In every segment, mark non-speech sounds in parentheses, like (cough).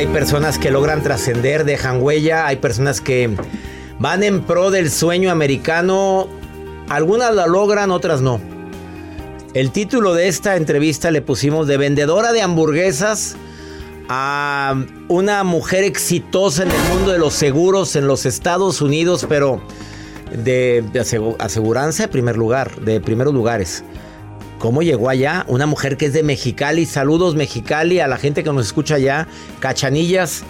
Hay personas que logran trascender, dejan huella, hay personas que van en pro del sueño americano, algunas la logran, otras no. El título de esta entrevista le pusimos de vendedora de hamburguesas a una mujer exitosa en el mundo de los seguros en los Estados Unidos, pero de, aseguranza de primer lugar, de primeros lugares. ¿Cómo llegó allá? Una mujer que es de Mexicali. Saludos Mexicali a la gente que nos escucha allá. Cachanillas.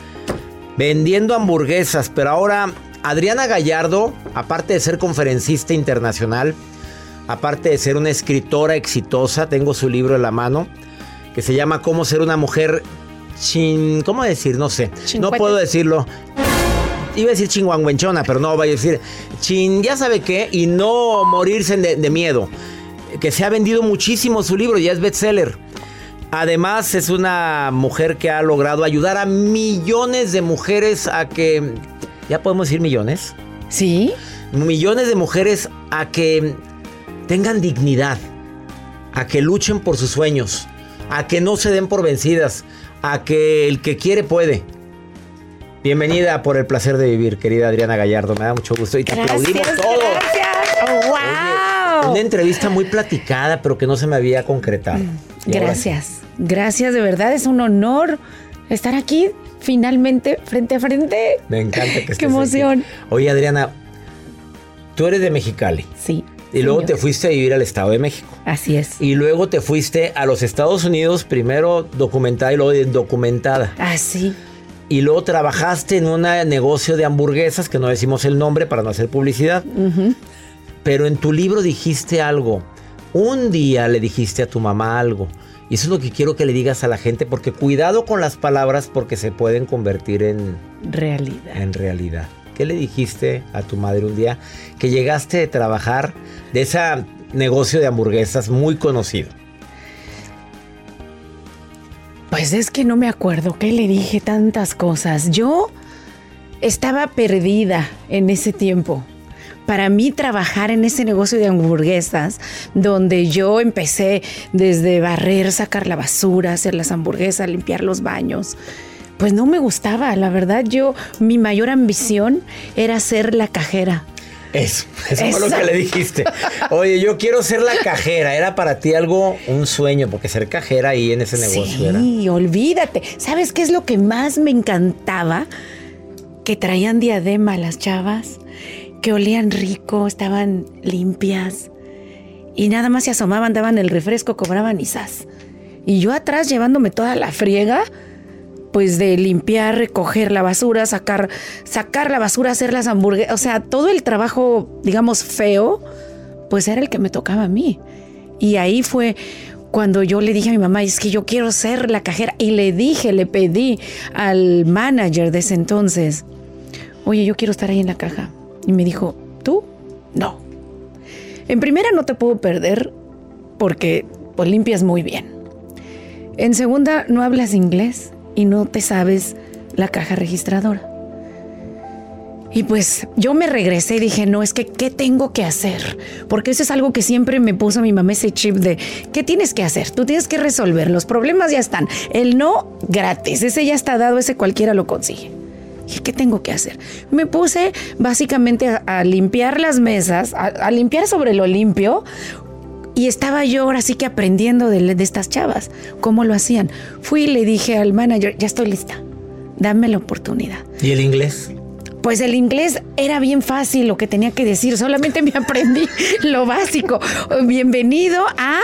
Vendiendo hamburguesas. Pero ahora Adriana Gallardo, aparte de ser conferencista internacional, aparte de ser una escritora exitosa, tengo su libro en la mano, que se llama Cómo ser una mujer chin... ¿Cómo decir? No sé. No puedo decirlo. Iba a decir chinguanguenchona, pero no, voy a decir chin, ya sabe qué, y no morirse de miedo que se ha vendido muchísimo su libro, ya es bestseller. Además es una mujer que ha logrado ayudar a millones de mujeres a que, ya podemos decir millones. Sí. Millones de mujeres a que tengan dignidad, a que luchen por sus sueños, a que no se den por vencidas, a que el que quiere puede. Bienvenida por el placer de vivir, querida Adriana Gallardo. Me da mucho gusto y te aplaudimos todos. Gracias. wow. Una entrevista muy platicada, pero que no se me había concretado. Mm, gracias. Gracias, de verdad. Es un honor estar aquí finalmente frente a frente. Me encanta que estés Qué emoción. Oye, Adriana, tú eres de Mexicali. Sí. Y luego te fuiste a vivir al Estado de México. Así es. Y luego te fuiste a los Estados Unidos, primero documentada y luego documentada. Así. Ah, y luego trabajaste en un negocio de hamburguesas, que no decimos el nombre para no hacer publicidad. Pero en tu libro dijiste algo. Un día le dijiste a tu mamá algo. Y eso es lo que quiero que le digas a la gente, porque cuidado con las palabras porque se pueden convertir en realidad. En realidad. ¿Qué le dijiste a tu madre un día que llegaste de trabajar de ese negocio de hamburguesas muy conocido? Pues es que no me acuerdo que le dije tantas cosas. Yo estaba perdida en ese tiempo para mí trabajar en ese negocio de hamburguesas, donde yo empecé desde barrer, sacar la basura, hacer las hamburguesas, limpiar los baños, pues no me gustaba. La verdad, yo, mi mayor ambición era ser la cajera. Eso, eso fue lo que le dijiste. Oye, yo quiero ser la cajera. Era para ti algo, un sueño, porque ser cajera ahí en ese negocio sí, olvídate. ¿Sabes qué es lo que más me encantaba? Que traían diadema las chavas que olían rico, estaban limpias. Y nada más se asomaban, daban el refresco, cobraban y Y yo atrás llevándome toda la friega, pues de limpiar, recoger la basura, sacar, sacar la basura, hacer las hamburguesas. O sea, todo el trabajo, digamos, feo, pues era el que me tocaba a mí. Y ahí fue cuando yo le dije a mi mamá, es que yo quiero ser la cajera. Y le dije, le pedí al manager de ese entonces, oye, yo quiero estar ahí en la caja. Y me dijo, ¿tú? No. En primera no te puedo perder porque pues, limpias muy bien. En segunda no hablas inglés y no te sabes la caja registradora. Y pues yo me regresé y dije, no, es que, ¿qué tengo que hacer? Porque eso es algo que siempre me puso mi mamá ese chip de, ¿qué tienes que hacer? Tú tienes que resolver, los problemas ya están. El no, gratis, ese ya está dado, ese cualquiera lo consigue. ¿Qué tengo que hacer? Me puse básicamente a, limpiar las mesas, a, limpiar sobre lo limpio, y estaba yo ahora sí que aprendiendo de, de, estas chavas, cómo lo hacían. Fui y le dije al manager, ya estoy lista, dame la oportunidad. ¿Y el inglés? Pues el inglés era bien fácil lo que tenía que decir, solamente me (laughs) aprendí lo básico. Bienvenido a...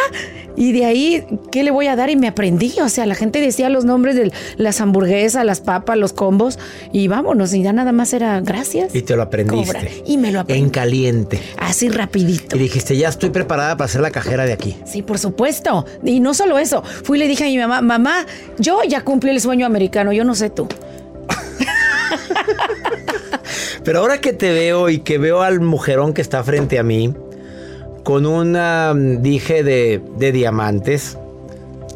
Y de ahí, ¿qué le voy a dar? Y me aprendí. O sea, la gente decía los nombres de las hamburguesas, las papas, los combos. Y vámonos, y ya nada más era gracias. Y te lo aprendiste. Y me lo aprendí. En caliente. Así rapidito. Y dijiste, ya estoy preparada para ser la cajera de aquí. Sí, por supuesto. Y no solo eso. Fui y le dije a mi mamá, mamá, yo ya cumplí el sueño americano, yo no sé tú. (laughs) Pero ahora que te veo y que veo al mujerón que está frente a mí, con un dije de, de diamantes,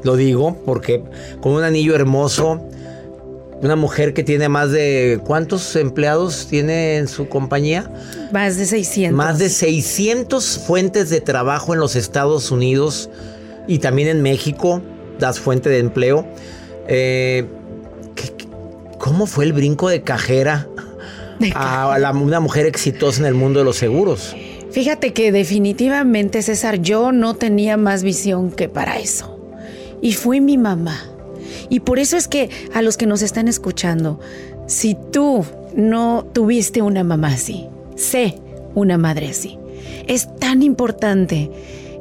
lo digo porque con un anillo hermoso, una mujer que tiene más de... ¿Cuántos empleados tiene en su compañía? Más de 600. Más de 600 fuentes de trabajo en los Estados Unidos y también en México, das fuente de empleo. Eh, ¿Cómo fue el brinco de cajera a una mujer exitosa en el mundo de los seguros? Fíjate que definitivamente, César, yo no tenía más visión que para eso. Y fue mi mamá. Y por eso es que a los que nos están escuchando, si tú no tuviste una mamá así, sé una madre así. Es tan importante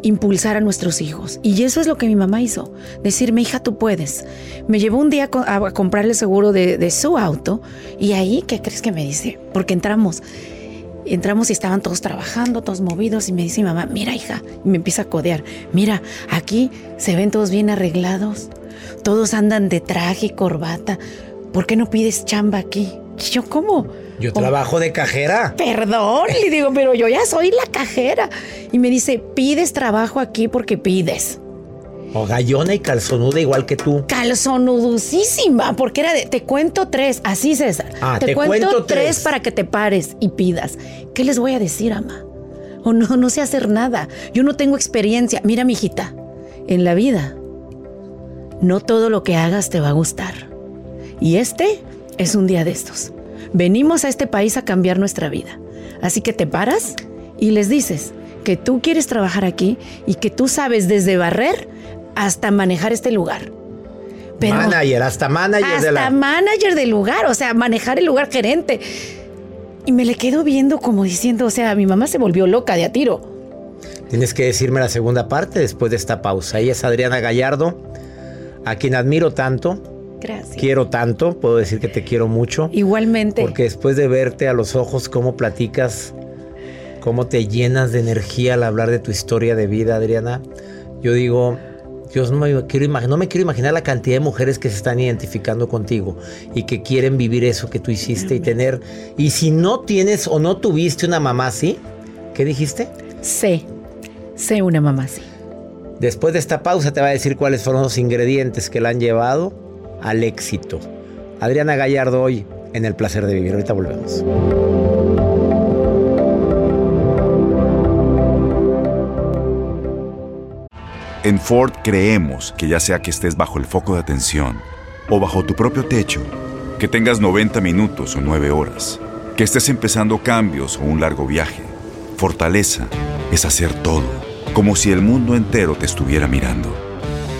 impulsar a nuestros hijos. Y eso es lo que mi mamá hizo. Decirme, hija, tú puedes. Me llevó un día a comprarle seguro de, su auto y ahí, ¿qué crees que me dice? Porque entramos. Entramos y estaban todos trabajando, todos movidos y me dice mi mamá, mira hija, y me empieza a codear, mira, aquí se ven todos bien arreglados, todos andan de traje y corbata, ¿por qué no pides chamba aquí? yo, ¿cómo? Yo trabajo de cajera. Perdón, le digo, pero yo ya soy la cajera. Y me dice, pides trabajo aquí porque pides. O gallona y calzonuda igual que tú. Calzonudusísima, porque era de, te cuento tres, así César. Ah, te, cuento, tres. para que te pares y pidas. ¿Qué les voy a decir, ama? O no, no sé hacer nada. Yo no tengo experiencia. Mira, mijita, en la vida, no todo lo que hagas te va a gustar. Y este es un día de estos. Venimos a este país a cambiar nuestra vida. Así que te paras y les dices que tú quieres trabajar aquí y que tú sabes desde barrer hasta manejar este lugar. manager, hasta manager hasta la... manager del lugar, o sea, manejar el lugar gerente. Y me le quedo viendo como diciendo, o sea, mi mamá se volvió loca de a tiro. Tienes que decirme la segunda parte después de esta pausa. Ella es Adriana Gallardo, a quien admiro tanto Gracias. Quiero tanto, puedo decir que te quiero mucho. Igualmente. Porque después de verte a los ojos, cómo platicas, cómo te llenas de energía al hablar de tu historia de vida, Adriana, yo digo, Dios, no me, quiero no me quiero imaginar la cantidad de mujeres que se están identificando contigo y que quieren vivir eso que tú hiciste y tener. Y si no tienes o no tuviste una mamá así, ¿qué dijiste? Sé, sé una mamá así. Después de esta pausa te va a decir cuáles fueron los ingredientes que la han llevado al éxito. Adriana Gallardo hoy en El Placer de Vivir. Ahorita volvemos. En Ford creemos que ya sea que estés bajo el foco de atención o bajo tu propio techo, que tengas 90 minutos o 9 horas, que estés empezando cambios o un largo viaje, fortaleza es hacer todo, como si el mundo entero te estuviera mirando.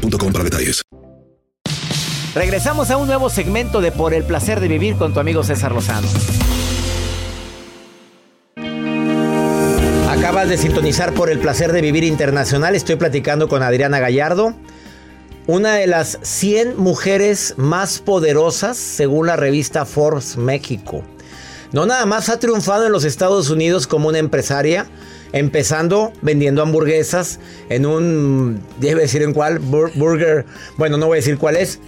boostmobile.com para detalles. Regresamos a un nuevo segmento de Por el placer de vivir con tu amigo César Lozano. Acabas de sintonizar por el placer de vivir internacional. Estoy platicando con Adriana Gallardo, una de las 100 mujeres más poderosas según la revista Forbes México. No nada más ha triunfado en los Estados Unidos como una empresaria, empezando vendiendo hamburguesas en un, debe decir en cuál, Bur- burger, bueno, no voy a decir cuál es,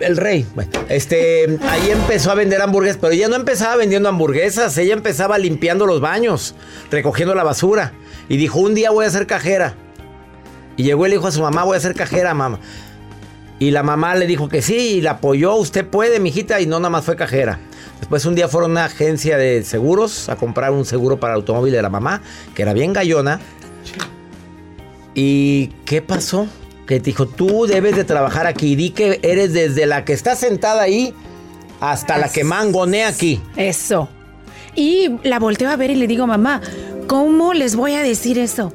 el rey. Bueno, este, ahí empezó a vender hamburguesas, pero ella no empezaba vendiendo hamburguesas, ella empezaba limpiando los baños, recogiendo la basura. Y dijo, un día voy a ser cajera. Y llegó el hijo a su mamá, voy a ser cajera, mamá. Y la mamá le dijo que sí, y la apoyó, usted puede, mijita, y no nada más fue cajera. Después un día fueron a una agencia de seguros a comprar un seguro para el automóvil de la mamá, que era bien gallona. ¿Y qué pasó? Que dijo, tú debes de trabajar aquí. Di que eres desde la que está sentada ahí hasta la que mangonea aquí. Eso. Y la volteo a ver y le digo, mamá, ¿cómo les voy a decir eso?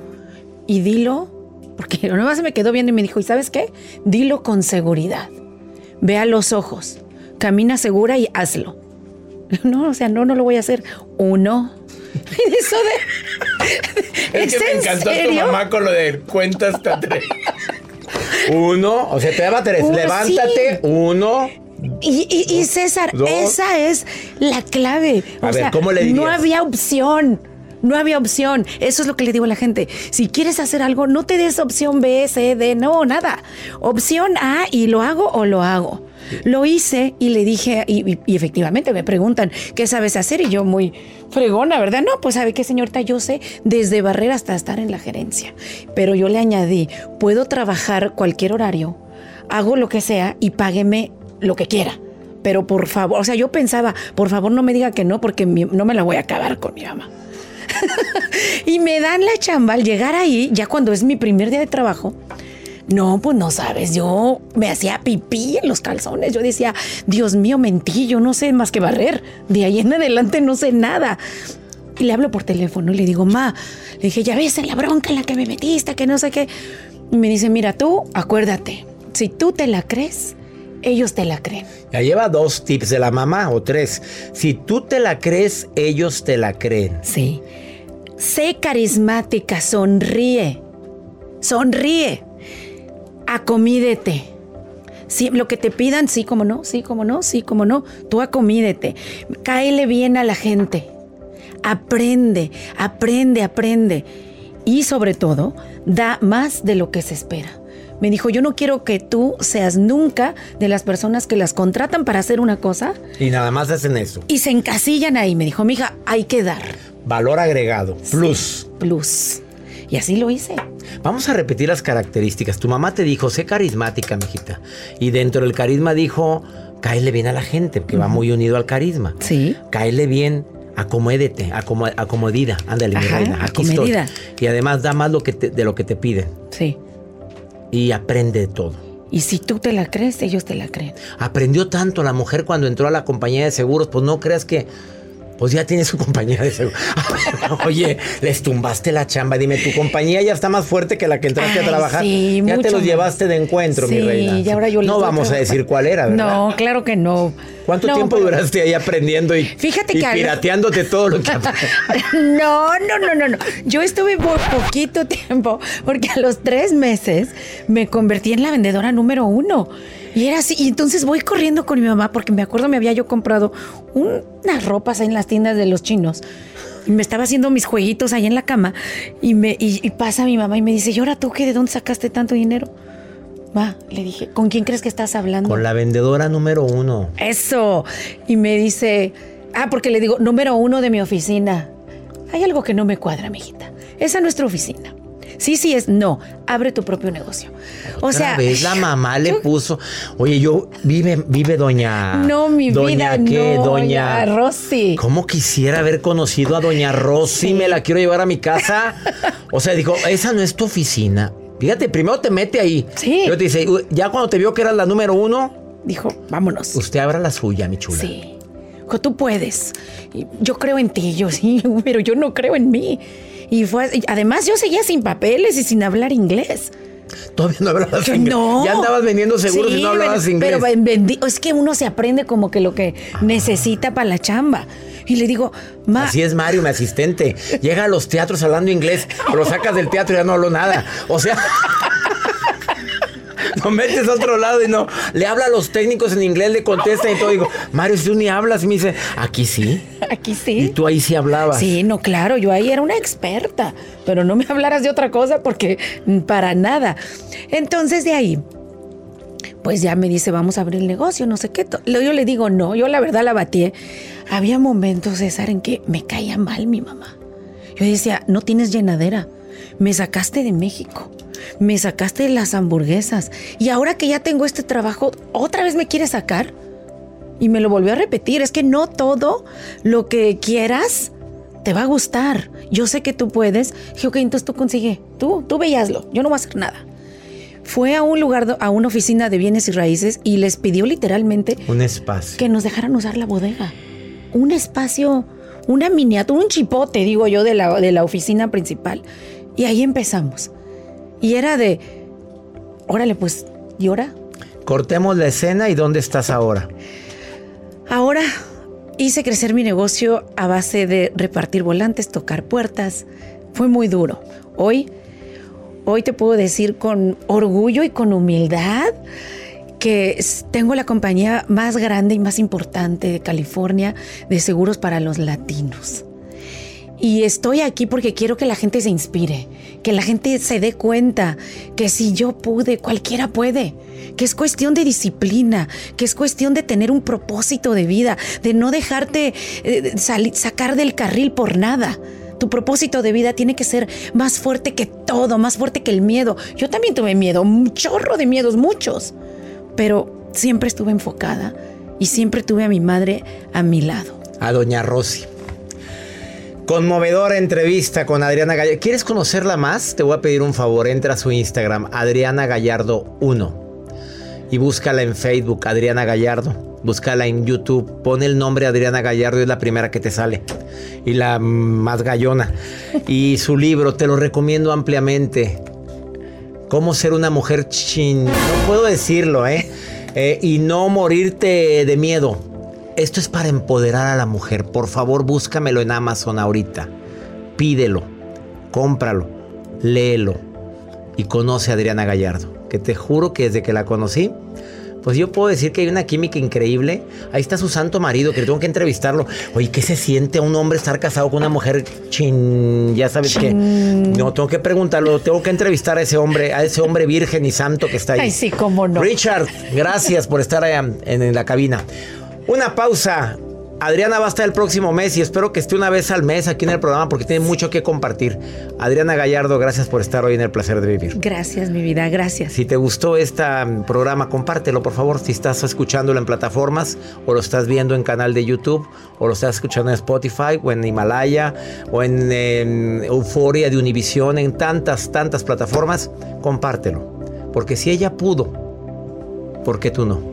Y dilo, porque (laughs) nomás se me quedó viendo y me dijo, ¿y sabes qué? Dilo con seguridad. Ve a los ojos, camina segura y hazlo. (laughs) No, o sea, no, no lo voy a hacer. Uno. (laughs) Eso de. (laughs) Es que me en encantó tu serio? mamá con lo de cuenta hasta tres. Uno, o sea, te daba tres. Levántate, sí. uno. Y, y- y César, Dos. esa es la clave. A ver, ¿cómo le No dirías? había opción. No había opción. Eso es lo que le digo a la gente. Si quieres hacer algo, no te des opción B, C, D, no, nada. Opción A y lo hago o lo hago. Lo hice y le dije, y, efectivamente me preguntan, ¿qué sabes hacer? Y yo muy fregona, ¿verdad? No, pues sabe qué, señorita, yo sé desde barrer hasta estar en la gerencia. Pero yo le añadí, puedo trabajar cualquier horario, hago lo que sea y págueme lo que quiera. Pero por favor, o sea, yo pensaba, por favor no me diga que no porque no me la voy a acabar con mi mamá. (laughs) y me dan la chamba al llegar ahí, ya cuando es mi primer día de trabajo. No, pues no sabes, yo me hacía pipí en los calzones. Yo decía, Dios mío, mentí, yo no sé más que barrer. De ahí en adelante no sé nada. Y le hablo por teléfono y le digo, ma, le dije, ya ves en la bronca en la que me metiste, que no sé qué. Y me dice, mira, tú, acuérdate, si tú te la crees, ellos te la creen. Ya lleva dos tips de la mamá o tres. Si tú te la crees, ellos te la creen. Sí. Sé carismática, sonríe. Sonríe. Acomídete. Sí, lo que te pidan, sí, como no, sí, como no, sí, como no. Tú acomídete. Cáele bien a la gente. Aprende, aprende, aprende. Y sobre todo, da más de lo que se espera. Me dijo, yo no quiero que tú seas nunca de las personas que las contratan para hacer una cosa Y nada más hacen eso. y se encasillan ahí. Me dijo, mija, hay que dar. Valor agregado. Plus. Plus. Y así lo hice. Vamos a repetir las características. Tu mamá te dijo, sé carismática, mijita. Y dentro del carisma dijo, cáele bien a la gente, que va muy unido al carisma. Sí. Cáele bien, acomódete, acomo- acomodida. Ándale, mi reina. Aquí estoy. Y además da más lo que te- de lo que te piden. Sí. Y aprende de todo. Y si tú te la crees, ellos te la creen. Aprendió tanto la mujer cuando entró a la compañía de seguros, pues no creas que. Pues ya tiene su compañía de seguros. (laughs) Oye, les tumbaste la chamba. Dime, tu compañía ya está más fuerte que la que entraste Ay, a trabajar. sí, ya te los más. llevaste de encuentro, mi Sí, reina. y ahora yo no vamos a decir cuál era, ¿verdad? No, claro que no. ¿Cuánto No, tiempo pero- duraste ahí aprendiendo y, Fíjate y que pirateándote todo lo que (laughs) No, no, no, no, no. Yo estuve por poquito (laughs) tiempo, porque a los tres meses me convertí en la vendedora número uno. Y era así. Y entonces voy corriendo con mi mamá, porque me acuerdo me había yo comprado un- unas ropas ahí en las tiendas de los chinos. Y me estaba haciendo mis jueguitos ahí en la cama. Y, me, y, y pasa mi mamá y me dice, ¿y ahora tú qué? ¿De dónde sacaste tanto dinero? Va, le dije, ¿con quién crees que estás hablando? Con la vendedora número uno. Eso. Y me dice, ah, porque le digo, número uno de mi oficina. Hay algo que no me cuadra, mijita. Esa es nuestra oficina. Sí, sí es. No, abre tu propio negocio. O Otra sea, vez la (laughs) mamá le yo- puso. Oye, yo vive, vive doña. No, mi doña vida, qué, no, doña. doña Rosy. ¿Cómo quisiera haber conocido a doña Rosy? Sí. Me la quiero llevar a mi casa. (laughs) O sea, dijo, esa no es tu oficina. Fíjate, primero te mete ahí. Sí. Luego te dice, "Uy, ya cuando te vio que eras la número uno, Dijo, vámonos. usted abra la suya, mi chula. Sí. Dijo, tú puedes. Y Yo creo en ti, yo (laughs) sí, pero yo no creo en mí. Y fue, y además yo seguía sin papeles y sin hablar inglés. Todavía no hablabas inglés. No. Ya andabas vendiendo seguros Sí, y no hablabas inglés. Pero es que uno se aprende como que lo que necesita para la chamba. Y le digo, ma, Así es Mario, mi asistente. Llega a los teatros hablando inglés, lo sacas del teatro y ya no habló nada. O sea, (laughs) (laughs) lo metes a otro lado y no. Le habla a los técnicos en inglés, le contesta y todo. Digo, Mario, si tú ni hablas, y me dice, aquí sí. aquí sí. Y tú ahí sí hablabas. Sí, no, claro, yo ahí era una experta, pero no me (laughs) hablaras de otra cosa porque para nada. Entonces de ahí, pues ya me dice, vamos a abrir el negocio, no sé qué. Yo le digo, no, yo la verdad la batí. Había momentos, César, en que me caía mal mi mamá. Yo decía, no tienes llenadera, me sacaste de México. Me sacaste las hamburguesas y ahora que ya tengo este trabajo, otra vez me quieres sacar. Y me lo volvió a repetir, es que no todo lo que quieras te va a gustar. Yo sé que tú puedes. Dije, ok, entonces tú consigue. Tú, tú veíaslo. Yo no voy a hacer nada. Fue a un lugar, a una oficina de bienes y raíces y les pidió literalmente Un espacio. que nos dejaran usar la bodega. Un espacio, una miniatura, un chipote, digo yo, de la, de la oficina principal. Y ahí empezamos. Y era de, órale, pues, ¿y ahora? Cortemos la escena y ¿dónde estás ahora? Ahora hice crecer mi negocio a base de repartir volantes, tocar puertas. Fue muy duro. Hoy, hoy te puedo decir con orgullo y con humildad que tengo la compañía más grande y más importante de California de seguros para los latinos. Y estoy aquí porque quiero que la gente se inspire, que la gente se dé cuenta que si yo pude, cualquiera puede, que es cuestión de disciplina, que es cuestión de tener un propósito de vida, de no dejarte eh, sacar del carril por nada. Tu propósito de vida tiene que ser más fuerte que todo, más fuerte que el miedo. Yo también tuve miedo, un chorro de miedos, muchos, pero siempre estuve enfocada y siempre tuve a mi madre a mi lado. A doña Rosy. Conmovedora entrevista con Adriana Gallardo. ¿Quieres conocerla más? Te voy a pedir un favor. Entra a su Instagram, Adriana Gallardo 1. Y búscala en Facebook, Adriana Gallardo. Búscala en YouTube. Pon el nombre Adriana Gallardo y es la primera que te sale. Y la más gallona. Y su libro, te lo recomiendo ampliamente. Cómo ser una mujer chin. No puedo decirlo, ¿eh? Eh, y no morirte de miedo. Esto es para empoderar a la mujer. Por favor, búscamelo en Amazon ahorita. Pídelo, cómpralo, léelo y conoce a Adriana Gallardo. Que te juro que desde que la conocí, pues yo puedo decir que hay una química increíble. Ahí está su santo marido, que tengo que entrevistarlo. Oye, ¿qué se siente un hombre estar casado con una mujer chin? Ya sabes que. No, tengo que preguntarlo, tengo que entrevistar a ese hombre, a ese hombre virgen y santo que está ahí. Ay, sí, cómo no. Richard, gracias por estar allá en, en la cabina. Una pausa. Adriana va a estar el próximo mes y espero que esté una vez al mes aquí en el programa porque tiene mucho que compartir. Adriana Gallardo, gracias por estar hoy en el placer de vivir. Gracias, mi vida, gracias. Si te gustó este programa, compártelo por favor. Si estás escuchándolo en plataformas o lo estás viendo en canal de YouTube o lo estás escuchando en Spotify o en Himalaya o en, en Euforia de Univisión, en tantas, tantas plataformas, compártelo. Porque si ella pudo, ¿por qué tú no?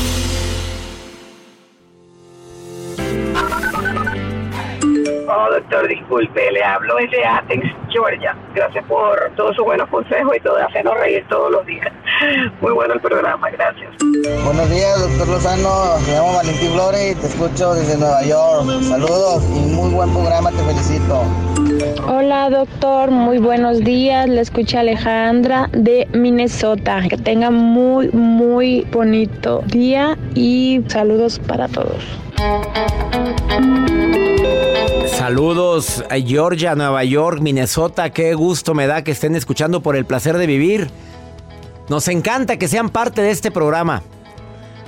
Disculpe, le hablo desde Athens, Georgia. Gracias por todos sus buenos consejos y todo, hacernos reír todos los días. Muy bueno el programa, gracias. Buenos días, doctor Lozano. Me llamo Valentín Flores y te escucho desde Nueva York. Saludos y muy buen programa, te felicito. Hola doctor, muy buenos días. Le escucha Alejandra de Minnesota. Que tenga muy, muy bonito día y saludos para todos. Saludos a Georgia, Nueva York, Minnesota. Qué gusto me da que estén escuchando por el placer de vivir. Nos encanta que sean parte de este programa.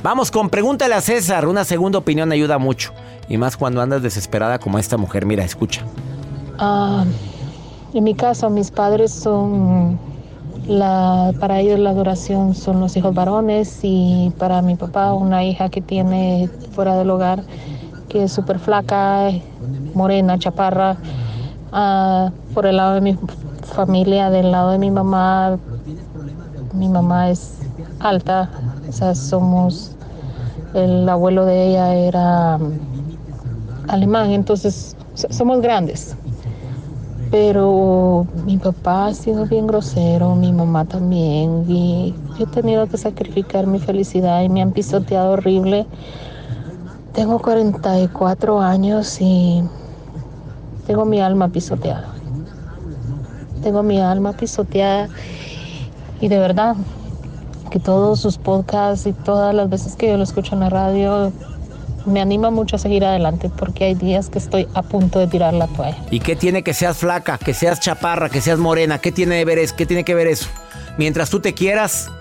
Vamos con pregúntale a César. Una segunda opinión ayuda mucho. Y más cuando andas desesperada como esta mujer. Mira, escucha. Ah, en mi caso, mis padres son, la, para ellos la adoración son los hijos varones y para mi papá una hija que tiene fuera del hogar, que es súper flaca, morena, chaparra. Ah, por el lado de mi familia, del lado de mi mamá, mi mamá es alta, o sea, somos, el abuelo de ella era um, alemán, entonces somos grandes pero mi papá ha sido bien grosero, mi mamá también, y he tenido que sacrificar mi felicidad y me han pisoteado horrible. Tengo 44 años y tengo mi alma pisoteada. Tengo mi alma pisoteada y de verdad que todos sus podcasts y todas las veces que yo lo escucho en la radio me anima mucho a seguir adelante porque hay días que estoy a punto de tirar la toalla. ¿Y qué tiene que seas flaca, que seas chaparra, que seas morena? ¿Qué tiene, que ver eso? ¿Qué tiene que ver eso? Mientras tú te quieras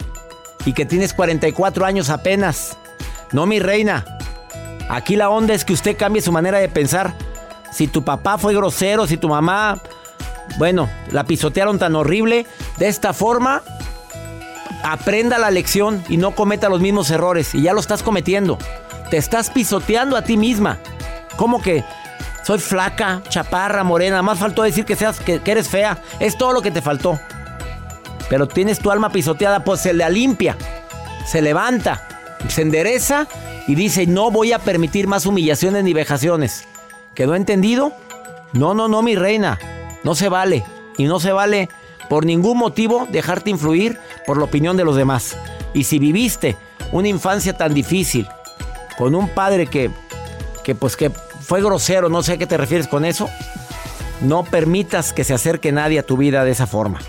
y que tienes 44 años apenas. No, mi reina. Aquí la onda es que usted cambie su manera de pensar. Si tu papá fue grosero, si tu mamá, bueno, la pisotearon tan horrible, de esta forma, aprenda la lección y no cometa los mismos errores. Y ya lo estás cometiendo. Te estás pisoteando a ti misma. ¿Cómo que soy flaca, chaparra, morena? Más faltó decir que, seas, que, eres fea. Es todo lo que te faltó. Pero tienes tu alma pisoteada, pues se la limpia. Se levanta, se endereza y dice, no voy a permitir más humillaciones ni vejaciones. ¿Quedó entendido? No, no, no, mi reina. No se vale. Y no se vale por ningún motivo dejarte influir por la opinión de los demás. Y si viviste una infancia tan difícil, con un padre que, que pues que fue grosero, no sé a qué te refieres con eso, no permitas que se acerque nadie a tu vida de esa forma.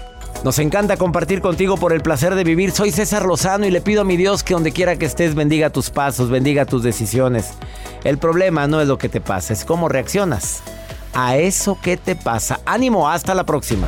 Nos encanta compartir contigo por el placer de vivir. Soy César Lozano y le pido a mi Dios que donde quiera que estés bendiga tus pasos, bendiga tus decisiones. El problema no es lo que te pasa, es cómo reaccionas a eso que te pasa. Ánimo, hasta la próxima.